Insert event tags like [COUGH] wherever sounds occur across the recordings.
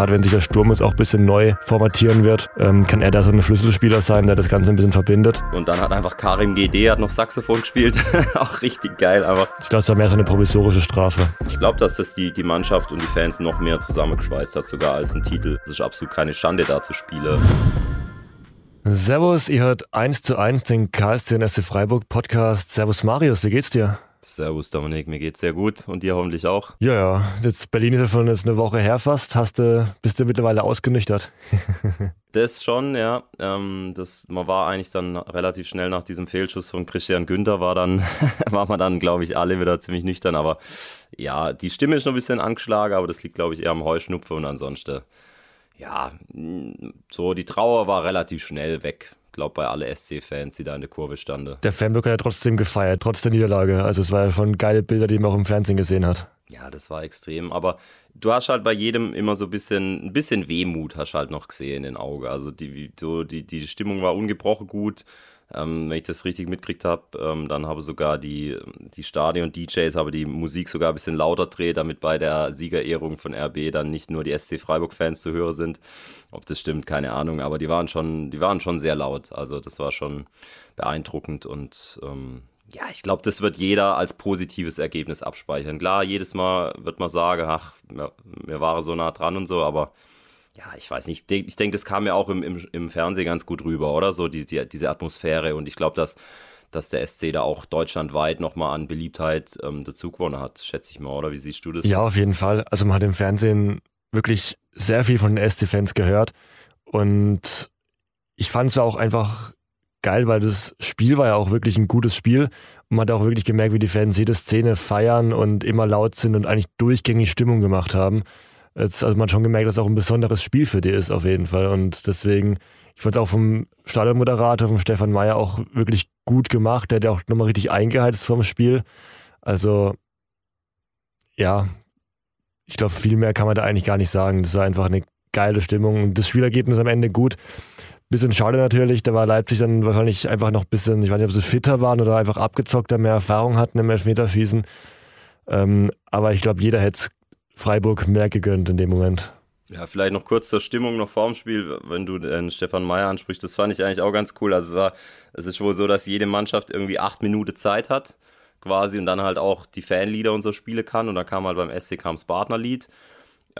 gerade wenn sich der Sturm jetzt auch ein bisschen neu formatieren wird, ähm, kann er da so ein Schlüsselspieler sein, der das Ganze ein bisschen verbindet. Und dann hat einfach Karim GD hat noch Saxophon gespielt. [LAUGHS] auch richtig geil einfach. Ich glaube, es war mehr so eine provisorische Strafe. Ich glaube, dass das die, die Mannschaft und die Fans noch mehr zusammengeschweißt hat, sogar als ein Titel. Es ist absolut keine Schande, da zu spielen. Servus, ihr hört 1 zu 1 den KSC und SC Freiburg Podcast. Servus Marius, wie geht's dir? Servus Dominik, mir geht's sehr gut und dir hoffentlich auch. Ja, ja, jetzt Berlin ist ja schon jetzt eine Woche her fast. Hast du, bist du mittlerweile ausgenüchtert? [LAUGHS] das schon, ja. Ähm, das, man war eigentlich dann relativ schnell nach diesem Fehlschuss von Christian Günther, war dann, [LAUGHS] war man dann, glaube ich, alle wieder ziemlich nüchtern. Aber ja, die Stimme ist noch ein bisschen angeschlagen, aber das liegt, glaube ich, eher am Heuschnupfen und ansonsten, ja, so die Trauer war relativ schnell weg glaube bei alle SC-Fans, die da in der Kurve standen. Der Fanblock hat ja trotzdem gefeiert, trotz der Niederlage. Also es war ja schon geile Bilder, die man auch im Fernsehen gesehen hat. Ja, das war extrem. Aber du hast halt bei jedem immer so ein bisschen, ein bisschen Wehmut hast halt noch gesehen in den Augen. Also die, so, die, die Stimmung war ungebrochen gut. Ähm, wenn ich das richtig mitgekriegt habe, ähm, dann habe sogar die, die Stadion-DJs habe die Musik sogar ein bisschen lauter dreht, damit bei der Siegerehrung von RB dann nicht nur die SC Freiburg-Fans zu hören sind. Ob das stimmt, keine Ahnung, aber die waren schon, die waren schon sehr laut. Also das war schon beeindruckend und ähm, ja, ich glaube, das wird jeder als positives Ergebnis abspeichern. Klar, jedes Mal wird man sagen, ach, mir, mir war so nah dran und so, aber ja, ich weiß nicht, ich denke, das kam ja auch im, im, im Fernsehen ganz gut rüber, oder? So die, die diese Atmosphäre. Und ich glaube, dass, dass der SC da auch deutschlandweit nochmal an Beliebtheit ähm, dazu gewonnen hat, schätze ich mal, oder? Wie siehst du das? Ja, auf jeden Fall. Also man hat im Fernsehen wirklich sehr viel von den SC-Fans gehört. Und ich fand es auch einfach geil, weil das Spiel war ja auch wirklich ein gutes Spiel. Und man hat auch wirklich gemerkt, wie die Fans jede Szene feiern und immer laut sind und eigentlich durchgängig Stimmung gemacht haben. Jetzt, also man hat schon gemerkt, dass es auch ein besonderes Spiel für die ist, auf jeden Fall. Und deswegen, ich fand es auch vom Stadionmoderator, vom Stefan Meyer, auch wirklich gut gemacht. Der hat ja auch nochmal richtig eingeheizt vom Spiel. Also, ja, ich glaube, viel mehr kann man da eigentlich gar nicht sagen. Das war einfach eine geile Stimmung und das Spielergebnis am Ende gut. Bisschen schade natürlich, da war Leipzig dann wahrscheinlich einfach noch ein bisschen, ich weiß nicht, ob sie fitter waren oder einfach abgezockter, mehr Erfahrung hatten im Elfmeterschießen. Ähm, aber ich glaube, jeder hätte es Freiburg mehr gegönnt in dem Moment. Ja, vielleicht noch kurz zur Stimmung noch vorm Spiel, wenn du den Stefan Meyer ansprichst. Das fand ich eigentlich auch ganz cool. Also es war, es ist wohl so, dass jede Mannschaft irgendwie acht Minuten Zeit hat, quasi, und dann halt auch die Fanlieder und so spielen kann. Und dann kam halt beim SC Kamps Partnerlied.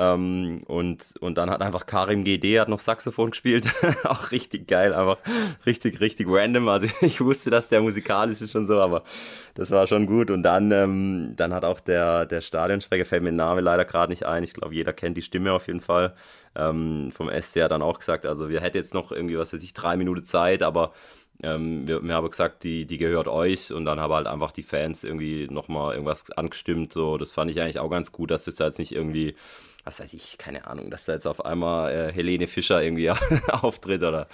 Ähm, und, und dann hat einfach Karim GD hat noch Saxophon gespielt. [LAUGHS] auch richtig geil, einfach richtig, richtig random. Also [LAUGHS] ich wusste, dass der musikalisch ist schon so, aber das war schon gut. Und dann, ähm, dann hat auch der, der Stadionsprecher, fällt mir der Name leider gerade nicht ein. Ich glaube, jeder kennt die Stimme auf jeden Fall. Ähm, vom SC hat dann auch gesagt, also wir hätten jetzt noch irgendwie, was weiß ich, drei Minuten Zeit, aber ähm, wir, wir, haben gesagt, die, die gehört euch und dann haben halt einfach die Fans irgendwie nochmal irgendwas angestimmt. So, das fand ich eigentlich auch ganz gut, dass das jetzt nicht irgendwie was weiß ich, keine Ahnung, dass da jetzt auf einmal äh, Helene Fischer irgendwie [LAUGHS] auftritt oder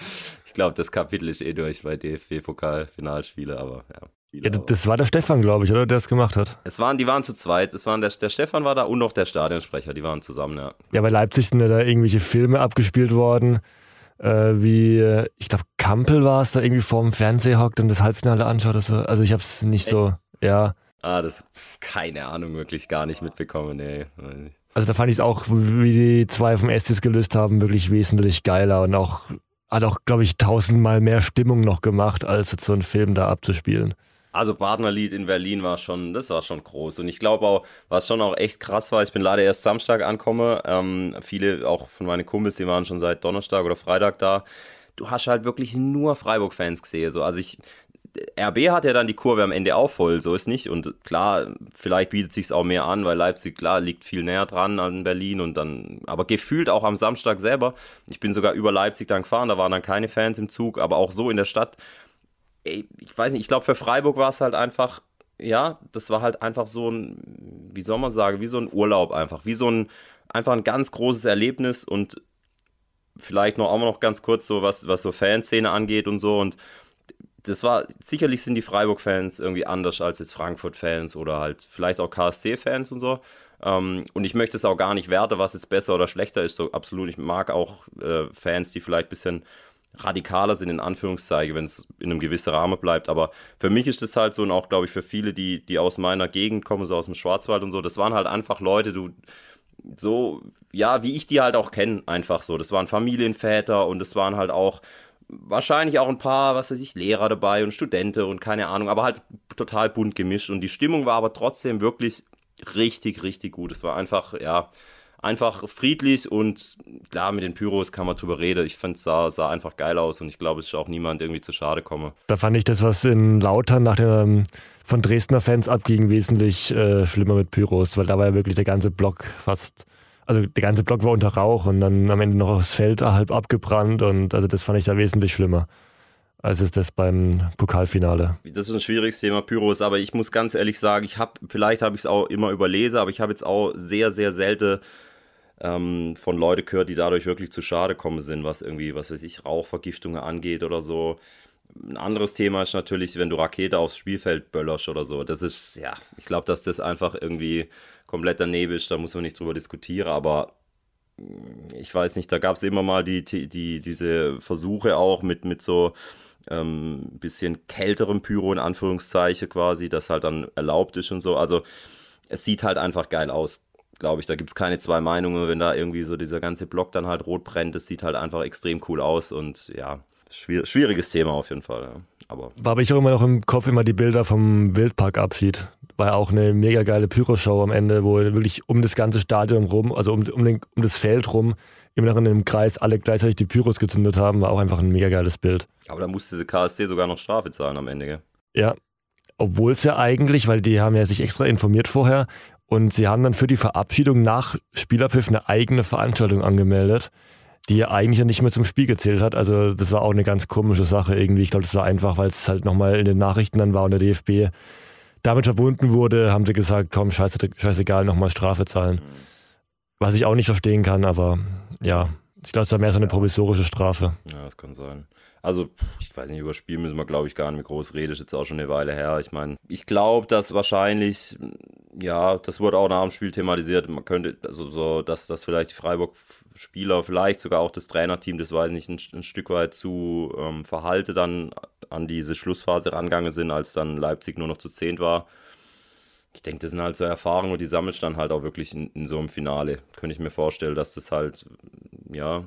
ich glaube, das Kapitel ist eh durch bei DFB-Pokal-Finalspiele, aber ja. Ja, das war der Stefan, glaube ich, oder der es gemacht hat. Es waren, die waren zu zweit. Es waren der, der Stefan war da und noch der Stadionsprecher. Die waren zusammen, ja. Ja, bei Leipzig sind ja da irgendwelche Filme abgespielt worden, äh, wie äh, ich glaube Kampel war es, da irgendwie vor dem Fernseher hockt und das Halbfinale anschaut. So. Also ich habe es nicht Echt? so, ja. Ah, das keine Ahnung, wirklich gar nicht mitbekommen, nee. Also da fand ich es auch, wie die zwei vom Estes gelöst haben, wirklich wesentlich geiler und auch hat auch, glaube ich, tausendmal mehr Stimmung noch gemacht, als so einen Film da abzuspielen. Also Partnerlied in Berlin war schon, das war schon groß. Und ich glaube auch, was schon auch echt krass war, ich bin leider erst Samstag ankomme. Ähm, viele auch von meinen Kumpels, die waren schon seit Donnerstag oder Freitag da. Du hast halt wirklich nur Freiburg-Fans gesehen. So. Also ich, RB hat ja dann die Kurve am Ende auch voll, so ist nicht. Und klar, vielleicht bietet sich auch mehr an, weil Leipzig klar liegt viel näher dran an Berlin und dann, aber gefühlt auch am Samstag selber. Ich bin sogar über Leipzig dann gefahren, da waren dann keine Fans im Zug, aber auch so in der Stadt. Ich weiß nicht, ich glaube für Freiburg war es halt einfach, ja, das war halt einfach so ein, wie soll man sagen, wie so ein Urlaub einfach, wie so ein, einfach ein ganz großes Erlebnis und vielleicht noch auch noch ganz kurz so, was, was so Fanszene angeht und so und das war, sicherlich sind die Freiburg-Fans irgendwie anders als jetzt Frankfurt-Fans oder halt vielleicht auch KSC-Fans und so. Ähm, und ich möchte es auch gar nicht werten, was jetzt besser oder schlechter ist. So absolut. Ich mag auch äh, Fans, die vielleicht ein bisschen radikaler sind, in Anführungszeichen, wenn es in einem gewissen Rahmen bleibt. Aber für mich ist das halt so und auch, glaube ich, für viele, die, die aus meiner Gegend kommen, so aus dem Schwarzwald und so, das waren halt einfach Leute, du, so, ja, wie ich die halt auch kenne, einfach so. Das waren Familienväter und es waren halt auch wahrscheinlich auch ein paar, was weiß ich, Lehrer dabei und Studenten und keine Ahnung, aber halt total bunt gemischt. Und die Stimmung war aber trotzdem wirklich richtig, richtig gut. Es war einfach, ja, einfach friedlich und klar, mit den Pyros kann man drüber reden. Ich fand es sah, sah einfach geil aus und ich glaube, es ist auch niemand irgendwie zu schade komme. Da fand ich das, was in Lautern nach dem von Dresdner Fans abging, wesentlich äh, schlimmer mit Pyros, weil da war ja wirklich der ganze Block fast, also der ganze Block war unter Rauch und dann am Ende noch das Feld halb abgebrannt und also das fand ich da wesentlich schlimmer als es das beim Pokalfinale. Das ist ein schwieriges Thema, Pyros, aber ich muss ganz ehrlich sagen, ich habe, vielleicht habe ich es auch immer überlesen, aber ich habe jetzt auch sehr, sehr selten ähm, von Leuten gehört, die dadurch wirklich zu Schade kommen sind, was irgendwie, was weiß ich, Rauchvergiftungen angeht oder so. Ein anderes Thema ist natürlich, wenn du Rakete aufs Spielfeld böllerst oder so. Das ist, ja, ich glaube, dass das einfach irgendwie komplett daneben ist, da muss man nicht drüber diskutieren, aber ich weiß nicht, da gab es immer mal die, die, die, diese Versuche auch mit, mit so ähm, bisschen kälterem Pyro in Anführungszeichen quasi, das halt dann erlaubt ist und so. Also es sieht halt einfach geil aus, glaube ich. Da gibt es keine zwei Meinungen, wenn da irgendwie so dieser ganze Block dann halt rot brennt. Das sieht halt einfach extrem cool aus und ja, schwier schwieriges Thema auf jeden Fall. Ja. Aber War aber ich auch immer noch im Kopf immer die Bilder vom Wildparkabschied. War ja auch eine mega geile Pyroshow am Ende, wo wirklich um das ganze Stadion rum, also um, um, den, um das Feld rum, immer noch in einem Kreis alle gleichzeitig die Pyros gezündet haben, war auch einfach ein mega geiles Bild. Aber da musste diese KSC sogar noch Strafe zahlen am Ende, gell? Ja. Obwohl es ja eigentlich, weil die haben ja sich extra informiert vorher und sie haben dann für die Verabschiedung nach Spielerpfiff eine eigene Veranstaltung angemeldet, die ja eigentlich ja nicht mehr zum Spiel gezählt hat. Also das war auch eine ganz komische Sache irgendwie. Ich glaube, das war einfach, weil es halt nochmal in den Nachrichten dann war und der DFB damit verbunden wurde, haben sie gesagt, komm, scheiße, scheißegal, nochmal Strafe zahlen. Mhm. Was ich auch nicht verstehen kann, aber ja, ich glaube, es war mehr so eine provisorische Strafe. Ja, das kann sein. Also, ich weiß nicht, über Spiel müssen wir, glaube ich, gar nicht mehr groß reden. Ist jetzt auch schon eine Weile her. Ich meine, ich glaube, dass wahrscheinlich, ja, das wurde auch nach dem Spiel thematisiert. Man könnte, also so, dass, dass vielleicht die Freiburg-Spieler, vielleicht sogar auch das Trainerteam, das weiß ich nicht, ein, ein Stück weit zu ähm, verhalte dann an diese Schlussphase rangegangen sind, als dann Leipzig nur noch zu zehnt war ich denke, das sind halt so Erfahrungen und die sammelst dann halt auch wirklich in, in, so einem Finale. Könnte ich mir vorstellen, dass das halt, ja,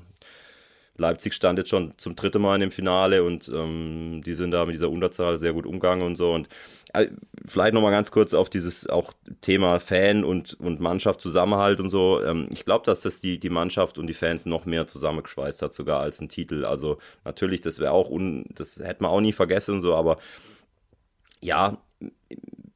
Leipzig stand jetzt schon zum dritten Mal in dem Finale und ähm, die sind da mit dieser Unterzahl sehr gut umgegangen und so. Und äh, vielleicht nochmal ganz kurz auf dieses auch Thema Fan und, und Mannschaft Zusammenhalt und so. Ähm, ich glaube, dass das die, die Mannschaft und die Fans noch mehr zusammengeschweißt hat, sogar als ein Titel. Also natürlich, das wäre auch, un, das hätte man auch nie vergessen und so, aber ja,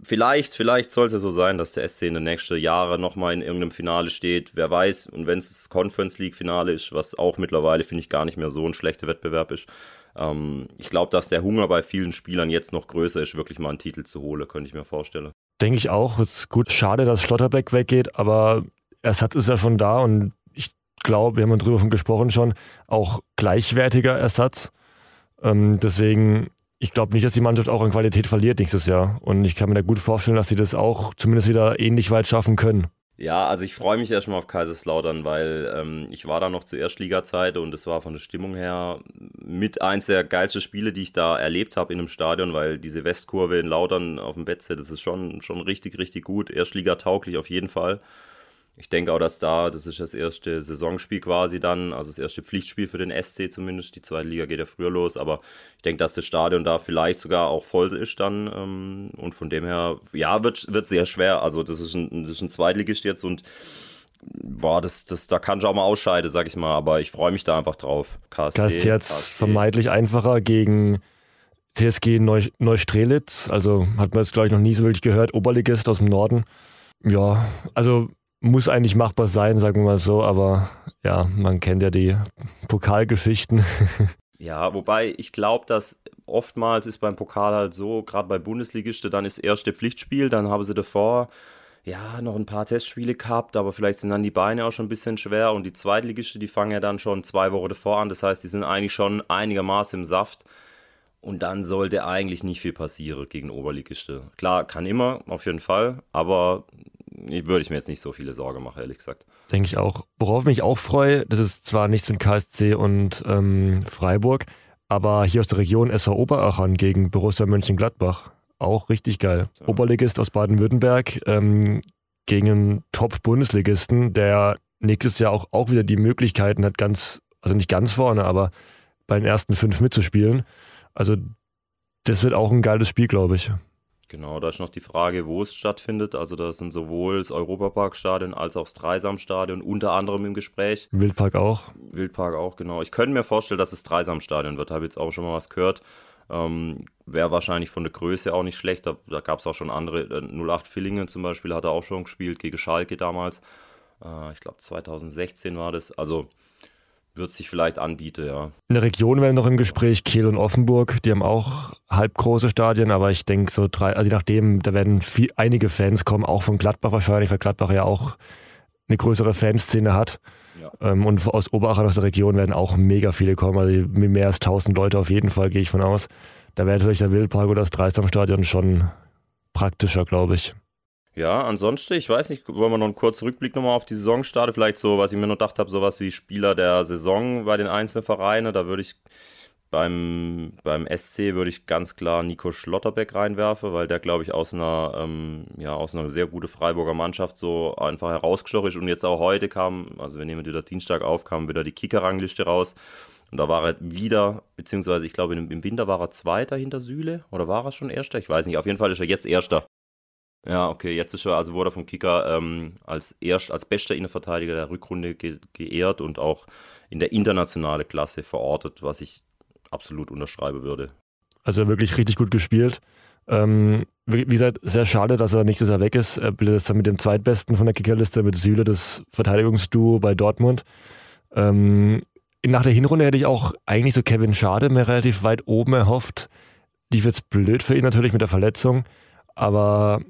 vielleicht, vielleicht soll es ja so sein, dass der SC in den nächsten Jahren nochmal in irgendeinem Finale steht. Wer weiß, und wenn es das Conference League Finale ist, was auch mittlerweile, finde ich, gar nicht mehr so ein schlechter Wettbewerb ist. Ähm, ich glaube, dass der Hunger bei vielen Spielern jetzt noch größer ist, wirklich mal einen Titel zu holen, könnte ich mir vorstellen. Denke ich auch. Es ist gut, schade, dass Schlotterbeck weggeht, aber Ersatz ist ja schon da und ich glaube, wir haben darüber schon gesprochen schon, auch gleichwertiger Ersatz. Ähm, deswegen ich glaube nicht, dass die Mannschaft auch an Qualität verliert nächstes Jahr. Und ich kann mir da gut vorstellen, dass sie das auch zumindest wieder ähnlich weit schaffen können. Ja, also ich freue mich erstmal auf Kaiserslautern, weil ähm, ich war da noch zur Erstliga-Zeit und es war von der Stimmung her mit eins der geilsten Spiele, die ich da erlebt habe in einem Stadion, weil diese Westkurve in Lautern auf dem Betze, das ist schon, schon richtig, richtig gut. Erstliga-tauglich auf jeden Fall. Ich denke auch, dass da, das ist das erste Saisonspiel quasi dann, also das erste Pflichtspiel für den SC zumindest. Die zweite Liga geht ja früher los, aber ich denke, dass das Stadion da vielleicht sogar auch voll ist dann. Ähm, und von dem her, ja, wird, wird sehr schwer. Also das ist ein, das ist ein Zweitligist jetzt und boah, das, das, da kann ich auch mal ausscheiden, sag ich mal, aber ich freue mich da einfach drauf. KSC, KSC jetzt vermeintlich einfacher gegen TSG Neu Neustrelitz, also hat man jetzt glaube ich noch nie so wirklich gehört, Oberligist aus dem Norden. Ja, also muss eigentlich machbar sein, sagen wir mal so, aber ja, man kennt ja die Pokalgeschichten. [LAUGHS] Ja, wobei ich glaube, dass oftmals ist beim Pokal halt so, gerade bei Bundesligisten, dann ist erste Pflichtspiel, dann haben sie davor ja noch ein paar Testspiele gehabt, aber vielleicht sind dann die Beine auch schon ein bisschen schwer und die Zweitligisten, die fangen ja dann schon zwei Wochen davor an, das heißt, die sind eigentlich schon einigermaßen im Saft. Und dann sollte eigentlich nicht viel passieren gegen Oberligiste. Klar, kann immer, auf jeden Fall, aber würde ich mir jetzt nicht so viele Sorgen machen, ehrlich gesagt. Denke ich auch. Worauf mich auch freue, das ist zwar nichts in KSC und ähm, Freiburg, aber hier aus der Region SV Oberachern gegen Borussia Mönchengladbach. Auch richtig geil. So. Oberligist aus Baden-Württemberg. Ähm, gegen einen Top-Bundesligisten, der nächstes Jahr auch, auch wieder die Möglichkeiten hat, ganz, also nicht ganz vorne, aber bei den ersten fünf mitzuspielen. Also das wird auch ein geiles Spiel, glaube ich. Genau, da ist noch die Frage, wo es stattfindet. Also da sind sowohl das Europaparkstadion als auch das Dreisamstadion unter anderem im Gespräch. Wildpark auch. Wildpark auch, genau. Ich könnte mir vorstellen, dass es Dreisamstadion wird. Habe jetzt auch schon mal was gehört. Ähm, Wäre wahrscheinlich von der Größe auch nicht schlecht. Da, da gab es auch schon andere. Äh, 08 Villingen zum Beispiel hat er auch schon gespielt gegen Schalke damals. Äh, ich glaube 2016 war das. Also wird sich vielleicht anbieten, ja. In der Region werden noch im Gespräch Kiel und Offenburg. Die haben auch halbgroße Stadien, aber ich denke so drei, also je nachdem, da werden viel, einige Fans kommen, auch von Gladbach wahrscheinlich, weil Gladbach ja auch eine größere Fanszene hat. Ja. Ähm, und aus Oberachern, aus der Region werden auch mega viele kommen, also mehr als 1000 Leute auf jeden Fall, gehe ich von aus. Da wäre natürlich der Wildpark oder das Dreisamstadion schon praktischer, glaube ich. Ja, ansonsten, ich weiß nicht, wollen wir noch einen kurzen Rückblick nochmal auf die Saison starten? Vielleicht so, was ich mir noch gedacht habe, sowas wie Spieler der Saison bei den einzelnen Vereinen. Da würde ich beim, beim SC würde ich ganz klar Nico Schlotterbeck reinwerfen, weil der, glaube ich, aus einer, ähm, ja, aus einer sehr guten Freiburger Mannschaft so einfach herausgestochen ist. Und jetzt auch heute kam, also wir nehmen wieder Dienstag auf, kam wieder die Kicker-Rangliste raus. Und da war er wieder, beziehungsweise ich glaube, im Winter war er Zweiter hinter Süle oder war er schon Erster? Ich weiß nicht. Auf jeden Fall ist er jetzt Erster. Ja, okay, jetzt ist er, also wurde er vom Kicker ähm, als erst als bester Innenverteidiger der Rückrunde ge geehrt und auch in der internationalen Klasse verortet, was ich absolut unterschreiben würde. Also wirklich richtig gut gespielt. Ähm, wie gesagt, sehr schade, dass er nächstes Jahr weg ist. Er bildet dann mit dem zweitbesten von der Kickerliste, mit Süle, das Verteidigungsduo bei Dortmund. Ähm, nach der Hinrunde hätte ich auch eigentlich so Kevin Schade mir relativ weit oben erhofft. Lief jetzt blöd für ihn natürlich mit der Verletzung, aber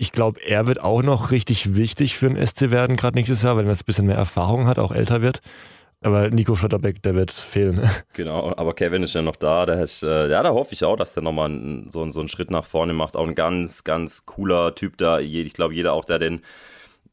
ich glaube, er wird auch noch richtig wichtig für den SC werden, gerade nächstes Jahr, weil er ein bisschen mehr Erfahrung hat, auch älter wird. Aber Nico Schotterbeck, der wird fehlen. [LAUGHS] Genau, aber Kevin ist ja noch da. Der ist, äh, ja, da hoffe ich auch, dass der nochmal so, so einen Schritt nach vorne macht. Auch ein ganz, ganz cooler Typ da. Ich glaube, jeder auch, der den,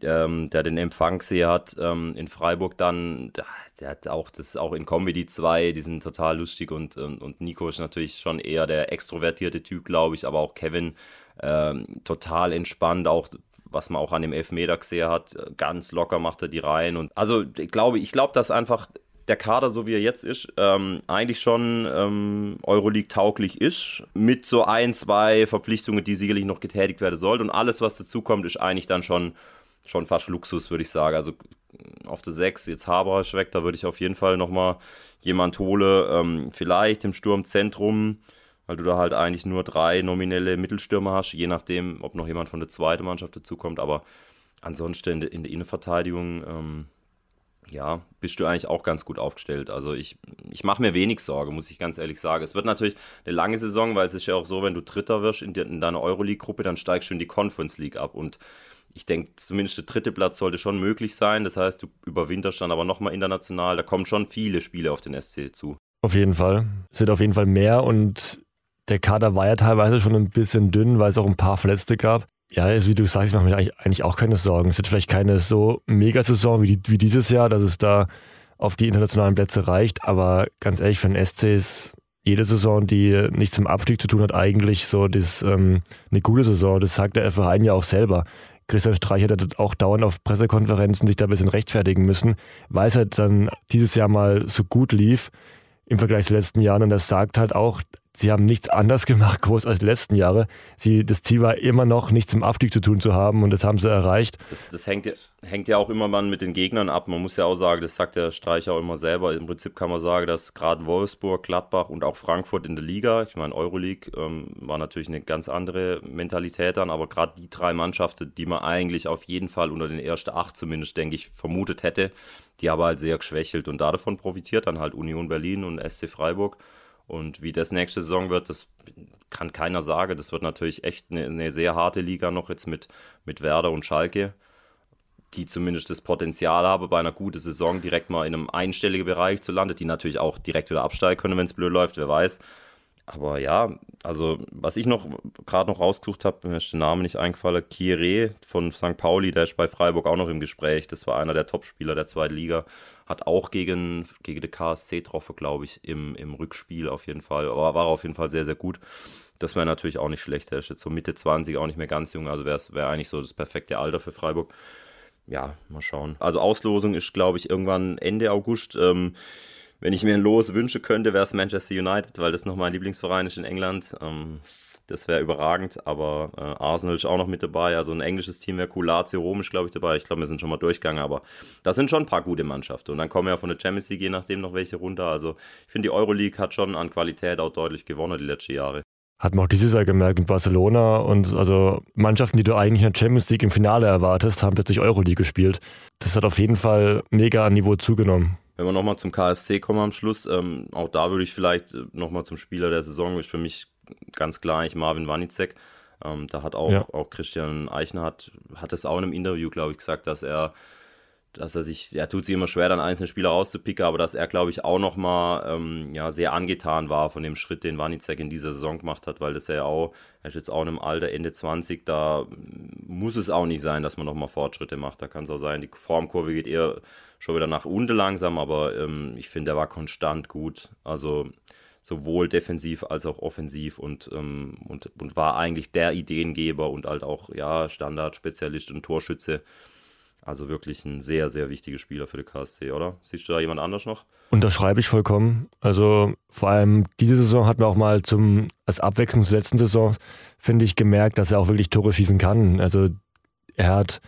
ähm, der den Empfangssee hat ähm, in Freiburg dann, der, hat auch das auch in Comedy 2, die sind total lustig und, und, und Nico ist natürlich schon eher der extrovertierte Typ, glaube ich, aber auch Kevin ähm, total entspannt, auch was man auch an dem Elfmeter gesehen hat, ganz locker macht er die rein. Und also ich glaube, ich glaube, dass einfach der Kader, so wie er jetzt ist, ähm, eigentlich schon ähm, Euroleague tauglich ist, mit so ein, zwei Verpflichtungen, die sicherlich noch getätigt werden sollten. Und alles, was dazu kommt, ist eigentlich dann schon, schon fast Luxus, würde ich sagen. Also auf der 6, jetzt Haber ist weg, da würde ich auf jeden Fall nochmal jemand holen. Ähm, vielleicht im Sturmzentrum weil du da halt eigentlich nur drei nominelle Mittelstürmer hast, je nachdem, ob noch jemand von der zweiten Mannschaft dazukommt. Aber ansonsten in der, in der Innenverteidigung, ähm, ja, bist du eigentlich auch ganz gut aufgestellt. Also ich, ich mache mir wenig Sorge, muss ich ganz ehrlich sagen. Es wird natürlich eine lange Saison, weil es ist ja auch so, wenn du Dritter wirst in, in deiner Euroleague-Gruppe, dann steigst du in die Conference League ab. Und ich denke, zumindest der dritte Platz sollte schon möglich sein. Das heißt, du überwinterst dann aber nochmal international. Da kommen schon viele Spiele auf den SC zu. Auf jeden Fall. Es wird auf jeden Fall mehr und der Kader war ja teilweise schon ein bisschen dünn, weil es auch ein paar Verletzte gab. Ja, also wie du sagst, ich mache mir eigentlich auch keine Sorgen. Es wird vielleicht keine so Mega-Saison wie, wie dieses Jahr, dass es da auf die internationalen Plätze reicht. Aber ganz ehrlich, für den SC ist jede Saison, die nichts zum Abstieg zu tun hat, eigentlich so das, ähm, eine gute Saison. Das sagt der Verein ja auch selber. Christian Streich hat auch dauernd auf Pressekonferenzen sich da ein bisschen rechtfertigen müssen, weil es halt dann dieses Jahr mal so gut lief im Vergleich zu den letzten Jahren. Und das sagt halt auch, sie haben nichts anders gemacht, groß als die letzten Jahre. Sie, das Ziel war immer noch, nichts im Aufstieg zu tun zu haben und das haben sie erreicht. Das, das hängt, hängt, ja auch immer mal mit den Gegnern ab. Man muss ja auch sagen, das sagt der Streich auch immer selber. Im Prinzip kann man sagen, dass gerade Wolfsburg, Gladbach und auch Frankfurt in der Liga, ich meine, Euroleague ähm, war natürlich eine ganz andere Mentalität dann, aber gerade die drei Mannschaften, die man eigentlich auf jeden Fall unter den ersten acht zumindest, denke ich, vermutet hätte, die aber halt sehr geschwächelt und davon profitiert dann halt Union Berlin und SC Freiburg. Und wie das nächste Saison wird, das kann keiner sagen. Das wird natürlich echt eine, eine, sehr harte Liga noch jetzt mit, mit Werder und Schalke, die zumindest das Potenzial haben, bei einer guten Saison direkt mal in einem einstelligen Bereich zu landen, die natürlich auch direkt wieder absteigen können, wenn es blöd läuft, wer weiß. Aber ja, also was ich noch gerade noch rausgesucht habe, mir ist der Name nicht eingefallen, Kieré von St. Pauli, der ist bei Freiburg auch noch im Gespräch. Das war einer der Topspieler der zweiten Liga. Hat auch gegen, gegen die KSC getroffen, glaube ich, im, im Rückspiel auf jeden Fall. Aber war auf jeden Fall sehr, sehr gut. Das wäre natürlich auch nicht schlecht. Er ist jetzt so Mitte 20, auch nicht mehr ganz jung. Also wäre wär eigentlich so das perfekte Alter für Freiburg. Ja, mal schauen. Also Auslosung ist, glaube ich, irgendwann Ende August. Ähm, wenn ich mir ein Los wünsche könnte, wäre es Manchester United, weil das noch mein Lieblingsverein ist in England. Ähm, das wäre überragend, aber äh, Arsenal ist auch noch mit dabei. Also ein englisches Team wäre cool. Lazio Rom ist, glaube ich, dabei. Ich glaube, wir sind schon mal durchgegangen, aber da sind schon ein paar gute Mannschaften. Und dann kommen ja von der Champions League je nachdem noch welche runter. Also ich finde, die Euroleague hat schon an Qualität auch deutlich gewonnen die letzten Jahre. Hat man auch dieses Jahr gemerkt in Barcelona und also Mannschaften, die du eigentlich in der Champions League im Finale erwartest, haben plötzlich Euroleague gespielt. Das hat auf jeden Fall mega an Niveau zugenommen. Wenn wir nochmal zum KSC kommen am Schluss, ähm, auch da würde ich vielleicht äh, nochmal zum Spieler der Saison, ist für mich ganz klar eigentlich Marvin Wanicek. Ähm, da hat auch, ja. auch Christian Eichner hat, hat es auch in einem Interview, glaube ich, gesagt, dass er dass er sich, er tut sich immer schwer, dann einzelne Spieler rauszupicken, aber dass er, glaube ich, auch nochmal ähm, ja, sehr angetan war von dem Schritt, den Wanizek in dieser Saison gemacht hat, weil das ja auch, er ist jetzt auch in einem Alter, Ende 20, da muss es auch nicht sein, dass man nochmal Fortschritte macht. Da kann es auch sein, die Formkurve geht eher schon wieder nach unten langsam, aber ähm, ich finde, er war konstant gut. Also sowohl defensiv als auch offensiv und, ähm, und, und war eigentlich der Ideengeber und halt auch ja, Standardspezialist und Torschütze. Also wirklich ein sehr, sehr wichtiger Spieler für die KSC, oder? Siehst du da jemand anders noch? Unterschreibe ich vollkommen. Also vor allem diese Saison hat man auch mal zum, als Abwechslung zur letzten Saison, finde ich, gemerkt, dass er auch wirklich Tore schießen kann. Also er hat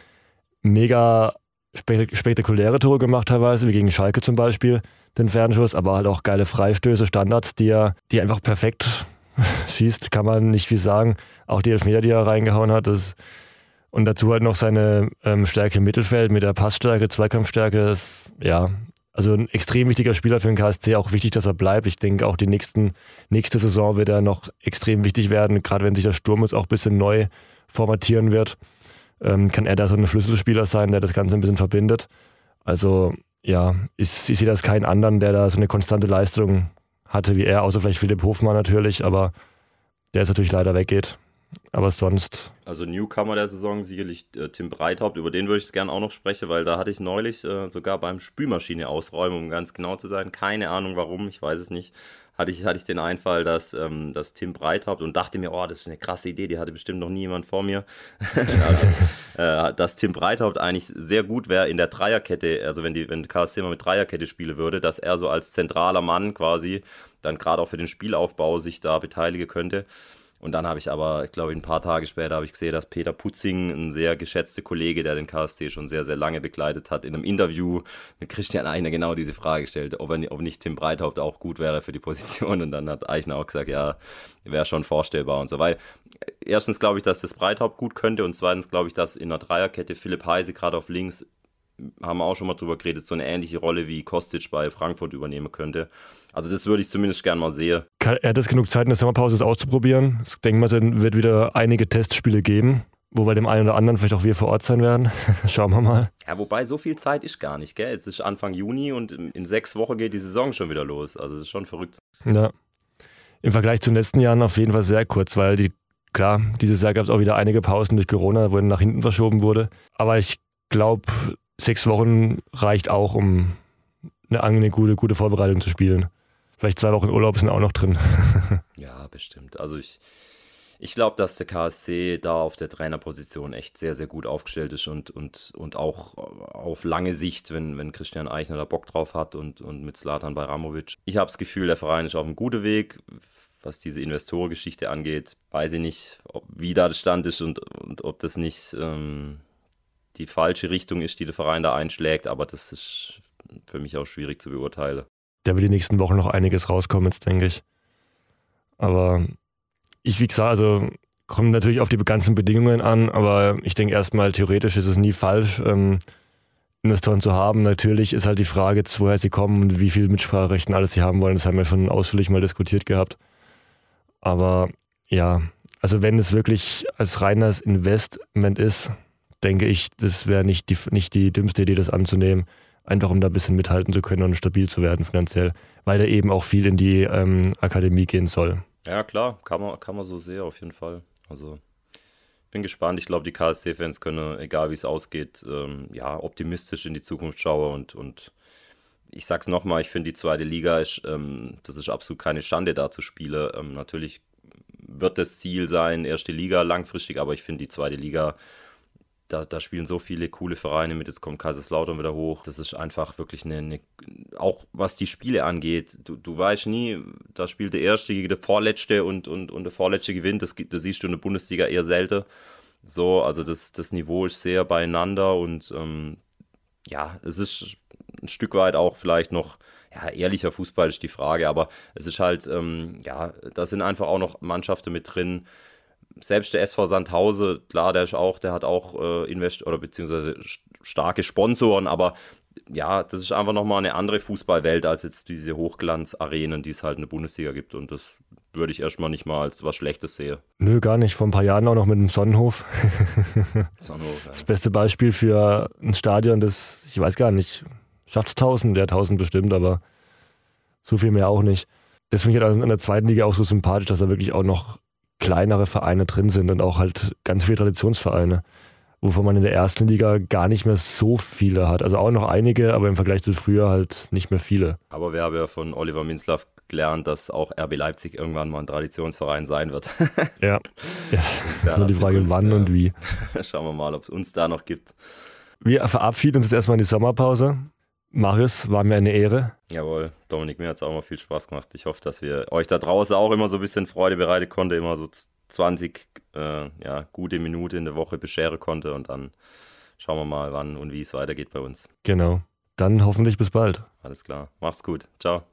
mega spektakuläre Tore gemacht teilweise, wie gegen Schalke zum Beispiel, den Fernschuss, aber halt auch geile Freistöße, Standards, die er, die einfach perfekt [LAUGHS] schießt, kann man nicht viel sagen. Auch die Elfmeter, die er reingehauen hat, das und dazu halt noch seine ähm, Stärke im Mittelfeld mit der Passstärke, Zweikampfstärke. Ist, ja, also ein extrem wichtiger Spieler für den KSC. Auch wichtig, dass er bleibt. Ich denke, auch die nächsten, nächste Saison wird er noch extrem wichtig werden. Gerade wenn sich der Sturm jetzt auch ein bisschen neu formatieren wird, ähm, kann er da so ein Schlüsselspieler sein, der das Ganze ein bisschen verbindet. Also ja, ich, ich sehe das keinen anderen, der da so eine konstante Leistung hatte wie er, außer vielleicht Philipp Hofmann natürlich, aber der jetzt natürlich leider weggeht. Aber sonst. Also Newcomer der Saison sicherlich äh, Tim Breithaupt, über den würde ich gerne auch noch sprechen, weil da hatte ich neulich äh, sogar beim Spülmaschine ausräumen, um ganz genau zu sein. Keine Ahnung warum, ich weiß es nicht. Hatte ich, hatte ich den Einfall, dass, ähm, dass Tim Breithaupt und dachte mir, oh, das ist eine krasse Idee, die hatte bestimmt noch nie jemand vor mir. [LAUGHS] also, äh, dass Tim Breithaupt eigentlich sehr gut wäre in der Dreierkette, also wenn die, wenn KSC mal mit Dreierkette spielen würde, dass er so als zentraler Mann quasi dann gerade auch für den Spielaufbau sich da beteiligen könnte. Und dann habe ich aber, ich glaube, ein paar Tage später habe ich gesehen, dass Peter Putzing, ein sehr geschätzter Kollege, der den KSC schon sehr, sehr lange begleitet hat, in einem Interview mit Christian Eichner genau diese Frage gestellt, ob, ob nicht Tim Breithaupt auch gut wäre für die Position. Und dann hat Eichner auch gesagt, ja, wäre schon vorstellbar und so. Weil erstens glaube ich, dass das Breithaupt gut könnte und zweitens glaube ich, dass in der Dreierkette Philipp Heise gerade auf links haben wir auch schon mal drüber geredet, so eine ähnliche Rolle wie Kostic bei Frankfurt übernehmen könnte. Also das würde ich zumindest gerne mal sehen. Er hat jetzt genug Zeit in der Sommerpause, das auszuprobieren. Ich denke mal, es wird wieder einige Testspiele geben. Wo bei dem einen oder anderen vielleicht auch wir vor Ort sein werden. [LAUGHS] Schauen wir mal. Ja, wobei so viel Zeit ist gar nicht, gell? Es ist Anfang Juni und in sechs Wochen geht die Saison schon wieder los. Also es ist schon verrückt. Ja. Im Vergleich zu den letzten Jahren auf jeden Fall sehr kurz, weil die, klar, dieses Jahr gab es auch wieder einige Pausen durch Corona, wo nach hinten verschoben wurde. Aber ich glaube, sechs Wochen reicht auch, um eine, eine gute, gute Vorbereitung zu spielen. Vielleicht zwei Wochen Urlaub sind auch noch drin. [LAUGHS] ja, bestimmt. Also ich, ich glaube, dass der KSC da auf der Trainerposition echt sehr, sehr gut aufgestellt ist und, und, und auch auf lange Sicht, wenn, wenn Christian Eichner da Bock drauf hat und, und mit Slatan Bajramovic. Ich habe das Gefühl, der Verein ist auf einem guten Weg. Was diese Investorengeschichte angeht, weiß ich nicht, ob, wie da der Stand ist und, und ob das nicht ähm, die falsche Richtung ist, die der Verein da einschlägt, aber das ist für mich auch schwierig zu beurteilen. Da wird die nächsten Wochen noch einiges rauskommen, jetzt denke ich. Aber ich, wie gesagt, also kommt natürlich auf die ganzen Bedingungen an, aber ich denke erstmal, theoretisch ist es nie falsch, ähm, Investoren zu haben. Natürlich ist halt die Frage, woher sie kommen und wie viel Mitspracherechten alles sie haben wollen. Das haben wir schon ausführlich mal diskutiert gehabt. Aber ja, also wenn es wirklich als reines Investment ist, denke ich, das wäre nicht die, nicht die dümmste Idee, das anzunehmen. Einfach um da ein bisschen mithalten zu können und stabil zu werden finanziell, weil da eben auch viel in die ähm, Akademie gehen soll. Ja, klar, kann man, kann man so sehen, auf jeden Fall. Also, ich bin gespannt. Ich glaube, die KSC-Fans können, egal wie es ausgeht, ähm, ja, optimistisch in die Zukunft schauen und, und ich sag's nochmal, ich finde die zweite Liga ist, ähm, das ist absolut keine Schande, da zu spielen. Ähm, natürlich wird das Ziel sein, erste Liga langfristig, aber ich finde die zweite Liga da, da spielen so viele coole Vereine mit. Jetzt kommt Kaiserslautern wieder hoch. Das ist einfach wirklich eine, eine auch was die Spiele angeht. Du, du weißt nie, da spielt der Erste gegen der Vorletzte und, und, und der Vorletzte gewinnt. Das, das siehst du in der Bundesliga eher selten. So, also das, das Niveau ist sehr beieinander und ähm, ja, es ist ein Stück weit auch vielleicht noch, ja, ehrlicher Fußball ist die Frage, aber es ist halt, ähm, ja, da sind einfach auch noch Mannschaften mit drin, selbst der SV Sandhause, klar, der ist auch, der hat auch äh, Invest oder beziehungsweise starke Sponsoren, aber ja, das ist einfach nochmal eine andere Fußballwelt als jetzt diese Hochglanz-Arenen, die es halt in der Bundesliga gibt. Und das würde ich erstmal nicht mal als was Schlechtes sehen. Nö, gar nicht. Vor ein paar Jahren auch noch mit dem Sonnenhof. [LAUGHS] Sonnenhof, ja. Das beste Beispiel für ein Stadion, das, ich weiß gar nicht, schafft es 1000, der 1000 bestimmt, aber so viel mehr auch nicht. Das finde ich halt in der zweiten Liga auch so sympathisch, dass er wirklich auch noch kleinere Vereine drin sind und auch halt ganz viele Traditionsvereine, wovon man in der ersten Liga gar nicht mehr so viele hat. Also auch noch einige, aber im Vergleich zu früher halt nicht mehr viele. Aber wir haben ja von Oliver Minzlaff gelernt, dass auch RB Leipzig irgendwann mal ein Traditionsverein sein wird. [LAUGHS] ja, ja. nur die Frage, wann und wie. [LAUGHS] Schauen wir mal, ob es uns da noch gibt. Wir verabschieden uns jetzt erstmal in die Sommerpause. Marius, war mir eine Ehre. Jawohl, Dominik, mir hat es auch mal viel Spaß gemacht. Ich hoffe, dass wir euch da draußen auch immer so ein bisschen Freude bereiten konnte, immer so 20 äh, ja, gute Minuten in der Woche bescheren konnte und dann schauen wir mal, wann und wie es weitergeht bei uns. Genau. Dann hoffentlich bis bald. Alles klar. Macht's gut. Ciao.